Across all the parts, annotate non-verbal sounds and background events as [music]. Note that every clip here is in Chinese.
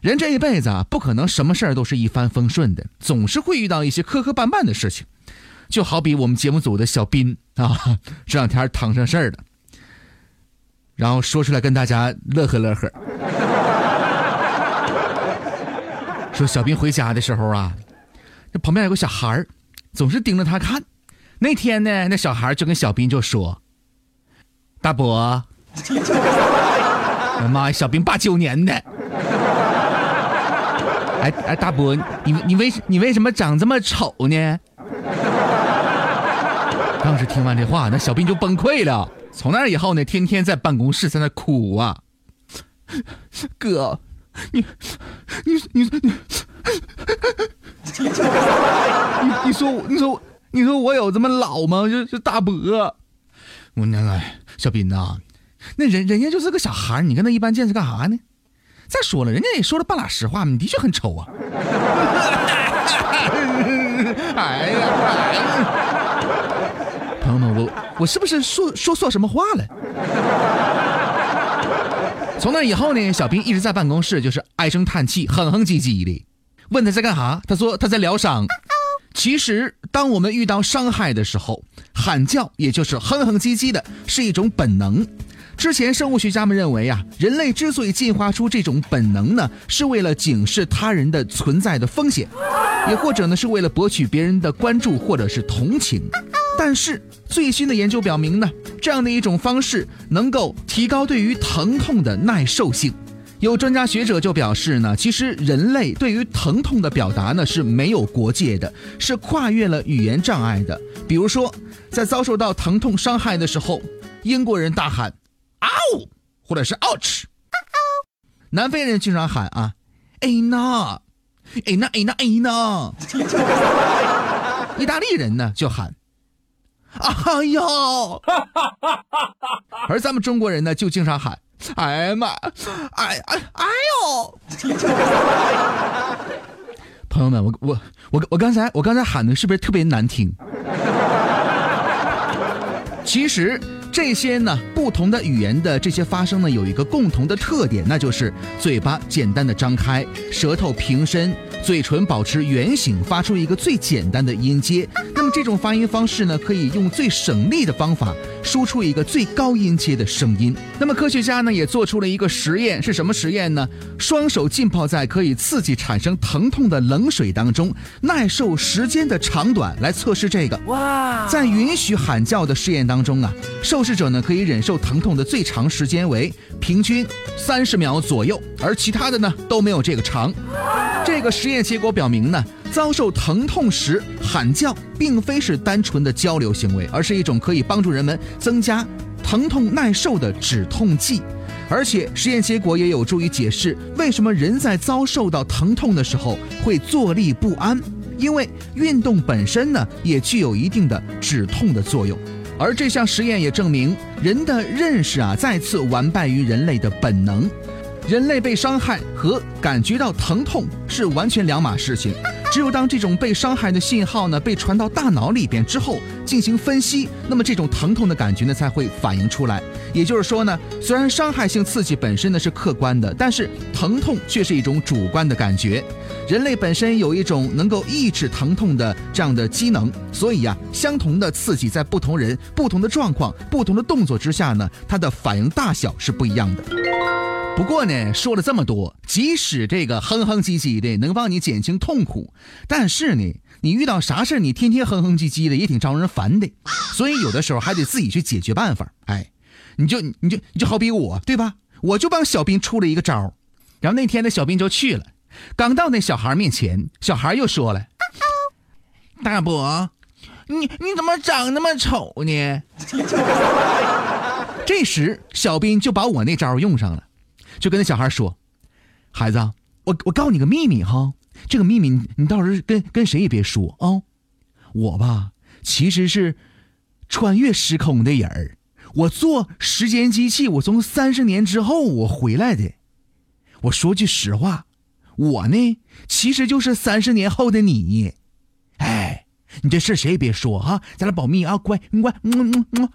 人这一辈子啊，不可能什么事儿都是一帆风顺的，总是会遇到一些磕磕绊绊的事情。就好比我们节目组的小斌啊，这两天摊上事儿了，然后说出来跟大家乐呵乐呵。说小斌回家的时候啊，这旁边有个小孩儿，总是盯着他看。那天呢，那小孩就跟小斌就说：“大伯，[laughs] 妈呀，小斌八九年的。”哎哎，大伯，你你为你为什么长这么丑呢？[laughs] 当时听完这话，那小斌就崩溃了。从那以后呢，天天在办公室在那哭啊。哥，你你你你，你你说我你说你说我有这么老吗？就就大伯，我那个小斌呐，那人人家就是个小孩，你跟他一般见识干啥呢？再说了，人家也说了半拉实话，你的确很丑啊。[laughs] 哎呀，朋友们，我我是不是说说错什么话了？从那以后呢，小兵一直在办公室就是唉声叹气、哼哼唧唧的。问他在干啥，他说他在疗伤。其实，当我们遇到伤害的时候，喊叫也就是哼哼唧唧的，是一种本能。之前生物学家们认为啊，人类之所以进化出这种本能呢，是为了警示他人的存在的风险，也或者呢是为了博取别人的关注或者是同情。但是最新的研究表明呢，这样的一种方式能够提高对于疼痛的耐受性。有专家学者就表示呢，其实人类对于疼痛的表达呢是没有国界的，是跨越了语言障碍的。比如说，在遭受到疼痛伤害的时候，英国人大喊。嗷，或者是 ouch，南非人经常喊啊，哎呐，哎呐，哎呐，哎呐，意大利人呢就喊，哎呦，而咱们中国人呢就经常喊，哎呀妈，哎哎哎呦，朋友们，我我我我刚才我刚才喊的是不是特别难听？其实。这些呢，不同的语言的这些发声呢，有一个共同的特点，那就是嘴巴简单的张开，舌头平伸，嘴唇保持圆形，发出一个最简单的音阶。[laughs] 那么这种发音方式呢，可以用最省力的方法输出一个最高音阶的声音。那么科学家呢，也做出了一个实验，是什么实验呢？双手浸泡在可以刺激产生疼痛的冷水当中，耐受时间的长短来测试这个。哇，在允许喊叫的试验当中啊，受受试者呢可以忍受疼痛的最长时间为平均三十秒左右，而其他的呢都没有这个长。这个实验结果表明呢，遭受疼痛时喊叫并非是单纯的交流行为，而是一种可以帮助人们增加疼痛耐受的止痛剂。而且实验结果也有助于解释为什么人在遭受到疼痛的时候会坐立不安，因为运动本身呢也具有一定的止痛的作用。而这项实验也证明，人的认识啊再次完败于人类的本能。人类被伤害和感觉到疼痛是完全两码事情。只有当这种被伤害的信号呢被传到大脑里边之后进行分析，那么这种疼痛的感觉呢才会反映出来。也就是说呢，虽然伤害性刺激本身呢是客观的，但是疼痛却是一种主观的感觉。人类本身有一种能够抑制疼痛的这样的机能，所以呀，相同的刺激在不同人、不同的状况、不同的动作之下呢，它的反应大小是不一样的。不过呢，说了这么多，即使这个哼哼唧唧的能帮你减轻痛苦，但是呢，你遇到啥事你天天哼哼唧唧的也挺招人烦的，[laughs] 所以有的时候还得自己去解决办法。哎，你就你就你就好比我对吧？我就帮小兵出了一个招然后那天那小兵就去了，刚到那小孩面前，小孩又说了：“大伯，你你怎么长那么丑呢？” [laughs] 这时小兵就把我那招用上了。就跟那小孩说：“孩子，我我告诉你个秘密哈，这个秘密你你到时候跟跟谁也别说啊。我吧，其实是穿越时空的人儿，我坐时间机器，我从三十年之后我回来的。我说句实话，我呢其实就是三十年后的你。哎，你这事谁也别说哈，咱俩保密啊，乖，乖，嗯嗯嗯。”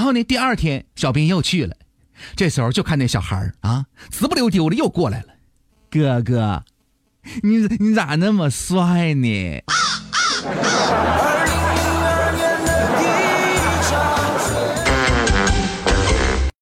然后呢？第二天，小兵又去了，这时候就看那小孩啊，直不溜丢的又过来了。哥哥，你你咋那么帅呢？